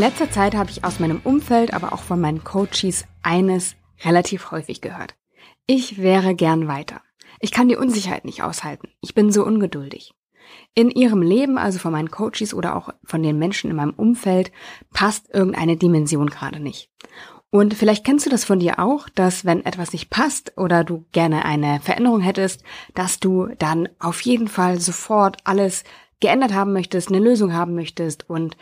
letzter Zeit habe ich aus meinem Umfeld, aber auch von meinen Coaches eines relativ häufig gehört. Ich wäre gern weiter. Ich kann die Unsicherheit nicht aushalten. Ich bin so ungeduldig. In ihrem Leben, also von meinen Coaches oder auch von den Menschen in meinem Umfeld, passt irgendeine Dimension gerade nicht. Und vielleicht kennst du das von dir auch, dass wenn etwas nicht passt oder du gerne eine Veränderung hättest, dass du dann auf jeden Fall sofort alles geändert haben möchtest, eine Lösung haben möchtest und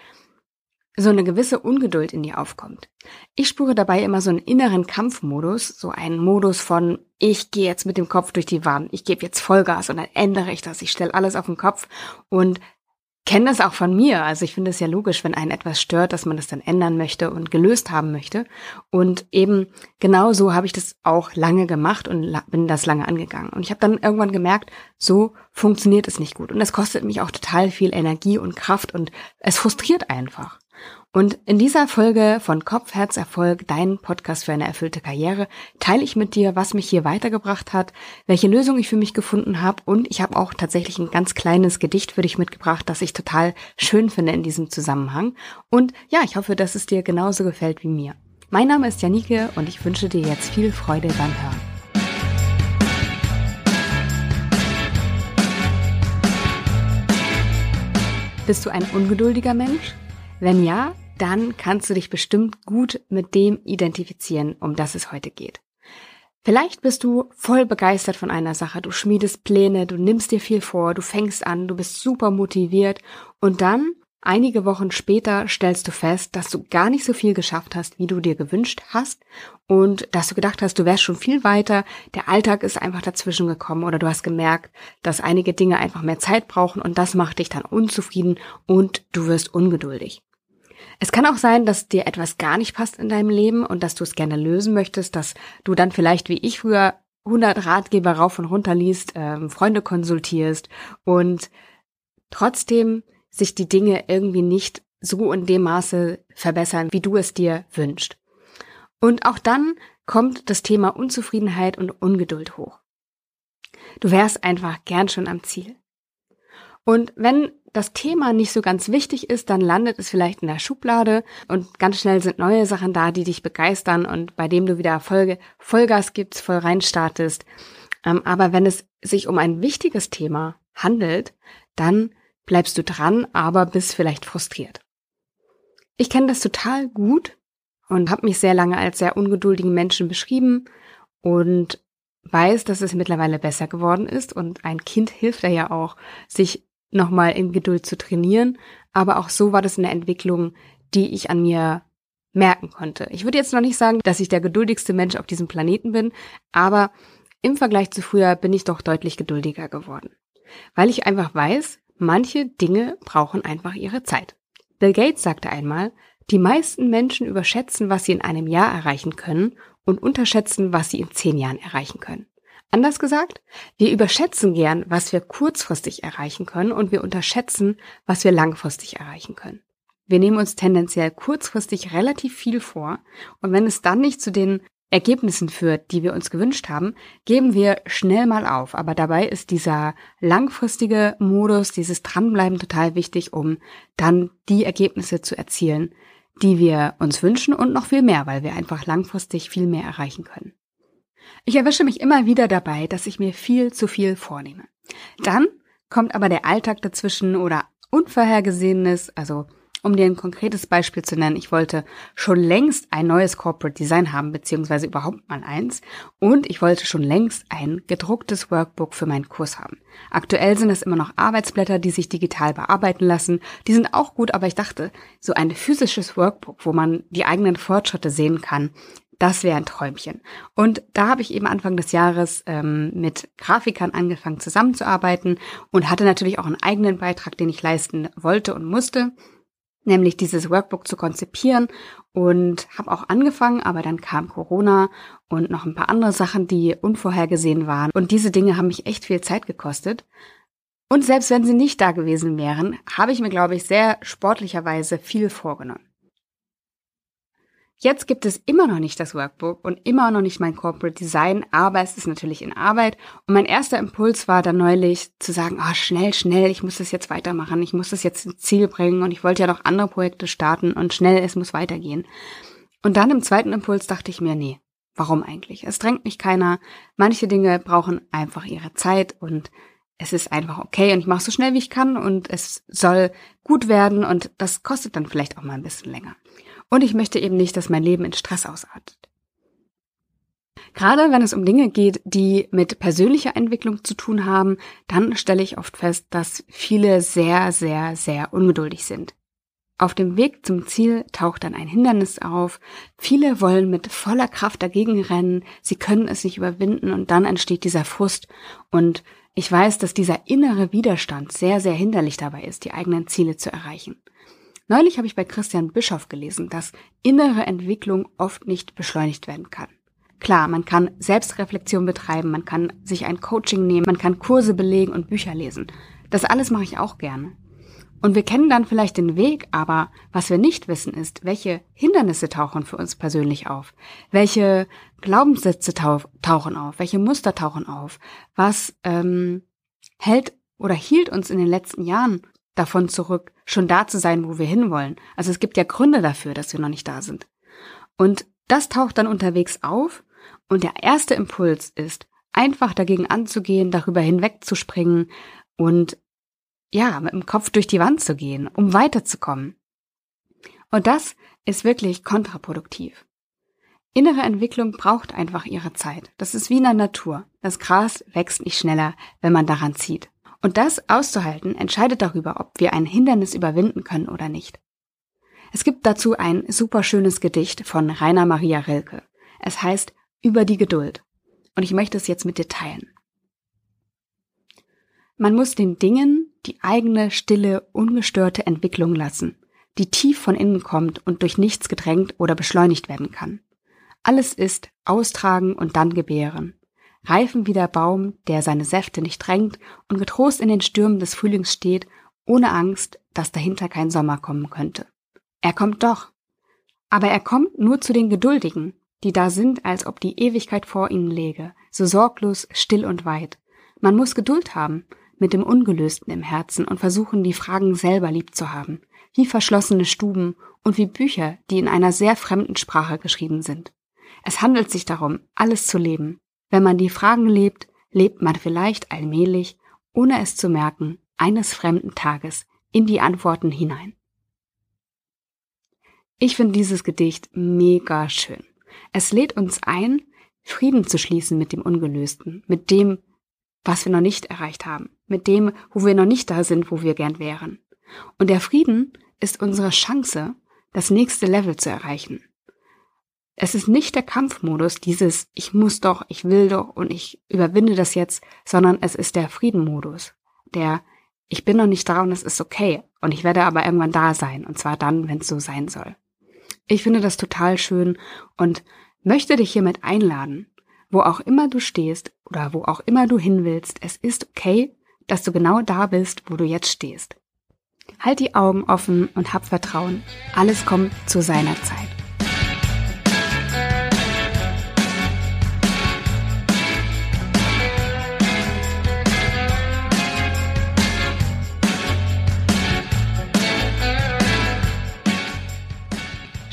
so eine gewisse Ungeduld in dir aufkommt. Ich spüre dabei immer so einen inneren Kampfmodus, so einen Modus von, ich gehe jetzt mit dem Kopf durch die Wand, ich gebe jetzt Vollgas und dann ändere ich das, ich stelle alles auf den Kopf und kenne das auch von mir. Also ich finde es ja logisch, wenn einen etwas stört, dass man das dann ändern möchte und gelöst haben möchte. Und eben genau so habe ich das auch lange gemacht und bin das lange angegangen. Und ich habe dann irgendwann gemerkt, so funktioniert es nicht gut. Und es kostet mich auch total viel Energie und Kraft und es frustriert einfach. Und in dieser Folge von Kopf, Herz, Erfolg, dein Podcast für eine erfüllte Karriere, teile ich mit dir, was mich hier weitergebracht hat, welche Lösung ich für mich gefunden habe und ich habe auch tatsächlich ein ganz kleines Gedicht für dich mitgebracht, das ich total schön finde in diesem Zusammenhang. Und ja, ich hoffe, dass es dir genauso gefällt wie mir. Mein Name ist Janike und ich wünsche dir jetzt viel Freude beim Hören. Bist du ein ungeduldiger Mensch? Wenn ja, dann kannst du dich bestimmt gut mit dem identifizieren, um das es heute geht. Vielleicht bist du voll begeistert von einer Sache, du schmiedest Pläne, du nimmst dir viel vor, du fängst an, du bist super motiviert und dann Einige Wochen später stellst du fest, dass du gar nicht so viel geschafft hast, wie du dir gewünscht hast und dass du gedacht hast, du wärst schon viel weiter, der Alltag ist einfach dazwischen gekommen oder du hast gemerkt, dass einige Dinge einfach mehr Zeit brauchen und das macht dich dann unzufrieden und du wirst ungeduldig. Es kann auch sein, dass dir etwas gar nicht passt in deinem Leben und dass du es gerne lösen möchtest, dass du dann vielleicht wie ich früher 100 Ratgeber rauf und runter liest, ähm, Freunde konsultierst und trotzdem sich die Dinge irgendwie nicht so in dem Maße verbessern, wie du es dir wünschst. Und auch dann kommt das Thema Unzufriedenheit und Ungeduld hoch. Du wärst einfach gern schon am Ziel. Und wenn das Thema nicht so ganz wichtig ist, dann landet es vielleicht in der Schublade und ganz schnell sind neue Sachen da, die dich begeistern und bei dem du wieder Folge, Vollgas gibst, voll reinstartest. Ähm, aber wenn es sich um ein wichtiges Thema handelt, dann bleibst du dran, aber bist vielleicht frustriert. Ich kenne das total gut und habe mich sehr lange als sehr ungeduldigen Menschen beschrieben und weiß, dass es mittlerweile besser geworden ist und ein Kind hilft ja auch, sich nochmal in Geduld zu trainieren. Aber auch so war das eine Entwicklung, die ich an mir merken konnte. Ich würde jetzt noch nicht sagen, dass ich der geduldigste Mensch auf diesem Planeten bin, aber im Vergleich zu früher bin ich doch deutlich geduldiger geworden. Weil ich einfach weiß, manche Dinge brauchen einfach ihre Zeit. Bill Gates sagte einmal, die meisten Menschen überschätzen, was sie in einem Jahr erreichen können und unterschätzen, was sie in zehn Jahren erreichen können. Anders gesagt, wir überschätzen gern, was wir kurzfristig erreichen können und wir unterschätzen, was wir langfristig erreichen können. Wir nehmen uns tendenziell kurzfristig relativ viel vor und wenn es dann nicht zu den Ergebnissen führt, die wir uns gewünscht haben, geben wir schnell mal auf. Aber dabei ist dieser langfristige Modus, dieses Dranbleiben total wichtig, um dann die Ergebnisse zu erzielen, die wir uns wünschen und noch viel mehr, weil wir einfach langfristig viel mehr erreichen können. Ich erwische mich immer wieder dabei, dass ich mir viel zu viel vornehme. Dann kommt aber der Alltag dazwischen oder Unvorhergesehenes, also um dir ein konkretes Beispiel zu nennen, ich wollte schon längst ein neues Corporate Design haben, beziehungsweise überhaupt mal eins. Und ich wollte schon längst ein gedrucktes Workbook für meinen Kurs haben. Aktuell sind es immer noch Arbeitsblätter, die sich digital bearbeiten lassen. Die sind auch gut, aber ich dachte, so ein physisches Workbook, wo man die eigenen Fortschritte sehen kann, das wäre ein Träumchen. Und da habe ich eben Anfang des Jahres ähm, mit Grafikern angefangen zusammenzuarbeiten und hatte natürlich auch einen eigenen Beitrag, den ich leisten wollte und musste, nämlich dieses Workbook zu konzipieren und habe auch angefangen, aber dann kam Corona und noch ein paar andere Sachen, die unvorhergesehen waren. Und diese Dinge haben mich echt viel Zeit gekostet. Und selbst wenn sie nicht da gewesen wären, habe ich mir, glaube ich, sehr sportlicherweise viel vorgenommen. Jetzt gibt es immer noch nicht das Workbook und immer noch nicht mein Corporate Design, aber es ist natürlich in Arbeit. Und mein erster Impuls war dann neulich zu sagen, oh, schnell, schnell, ich muss das jetzt weitermachen, ich muss das jetzt ins Ziel bringen und ich wollte ja noch andere Projekte starten und schnell, es muss weitergehen. Und dann im zweiten Impuls dachte ich mir, nee, warum eigentlich? Es drängt mich keiner. Manche Dinge brauchen einfach ihre Zeit und es ist einfach okay und ich mache so schnell wie ich kann und es soll gut werden und das kostet dann vielleicht auch mal ein bisschen länger. Und ich möchte eben nicht, dass mein Leben in Stress ausartet. Gerade wenn es um Dinge geht, die mit persönlicher Entwicklung zu tun haben, dann stelle ich oft fest, dass viele sehr, sehr, sehr ungeduldig sind. Auf dem Weg zum Ziel taucht dann ein Hindernis auf. Viele wollen mit voller Kraft dagegen rennen. Sie können es nicht überwinden und dann entsteht dieser Frust. Und ich weiß, dass dieser innere Widerstand sehr, sehr hinderlich dabei ist, die eigenen Ziele zu erreichen. Neulich habe ich bei Christian Bischoff gelesen, dass innere Entwicklung oft nicht beschleunigt werden kann. Klar, man kann Selbstreflexion betreiben, man kann sich ein Coaching nehmen, man kann Kurse belegen und Bücher lesen. Das alles mache ich auch gerne. Und wir kennen dann vielleicht den Weg, aber was wir nicht wissen ist, welche Hindernisse tauchen für uns persönlich auf, welche Glaubenssätze tauchen auf, welche Muster tauchen auf, was ähm, hält oder hielt uns in den letzten Jahren davon zurück, schon da zu sein, wo wir hinwollen. Also es gibt ja Gründe dafür, dass wir noch nicht da sind. Und das taucht dann unterwegs auf und der erste Impuls ist, einfach dagegen anzugehen, darüber hinwegzuspringen und ja, mit dem Kopf durch die Wand zu gehen, um weiterzukommen. Und das ist wirklich kontraproduktiv. Innere Entwicklung braucht einfach ihre Zeit. Das ist wie in der Natur. Das Gras wächst nicht schneller, wenn man daran zieht. Und das auszuhalten entscheidet darüber, ob wir ein Hindernis überwinden können oder nicht. Es gibt dazu ein super schönes Gedicht von Rainer Maria Rilke. Es heißt Über die Geduld. Und ich möchte es jetzt mit dir teilen. Man muss den Dingen die eigene, stille, ungestörte Entwicklung lassen, die tief von innen kommt und durch nichts gedrängt oder beschleunigt werden kann. Alles ist austragen und dann gebären reifen wie der Baum, der seine Säfte nicht drängt und getrost in den Stürmen des Frühlings steht, ohne Angst, dass dahinter kein Sommer kommen könnte. Er kommt doch. Aber er kommt nur zu den Geduldigen, die da sind, als ob die Ewigkeit vor ihnen läge, so sorglos, still und weit. Man muss Geduld haben, mit dem Ungelösten im Herzen und versuchen, die Fragen selber lieb zu haben, wie verschlossene Stuben und wie Bücher, die in einer sehr fremden Sprache geschrieben sind. Es handelt sich darum, alles zu leben, wenn man die Fragen lebt, lebt man vielleicht allmählich, ohne es zu merken, eines fremden Tages in die Antworten hinein. Ich finde dieses Gedicht mega schön. Es lädt uns ein, Frieden zu schließen mit dem Ungelösten, mit dem, was wir noch nicht erreicht haben, mit dem, wo wir noch nicht da sind, wo wir gern wären. Und der Frieden ist unsere Chance, das nächste Level zu erreichen. Es ist nicht der Kampfmodus, dieses ich muss doch, ich will doch und ich überwinde das jetzt, sondern es ist der Friedenmodus, der ich bin noch nicht da und es ist okay und ich werde aber irgendwann da sein und zwar dann, wenn es so sein soll. Ich finde das total schön und möchte dich hiermit einladen, wo auch immer du stehst oder wo auch immer du hin willst, es ist okay, dass du genau da bist, wo du jetzt stehst. Halt die Augen offen und hab Vertrauen. Alles kommt zu seiner Zeit.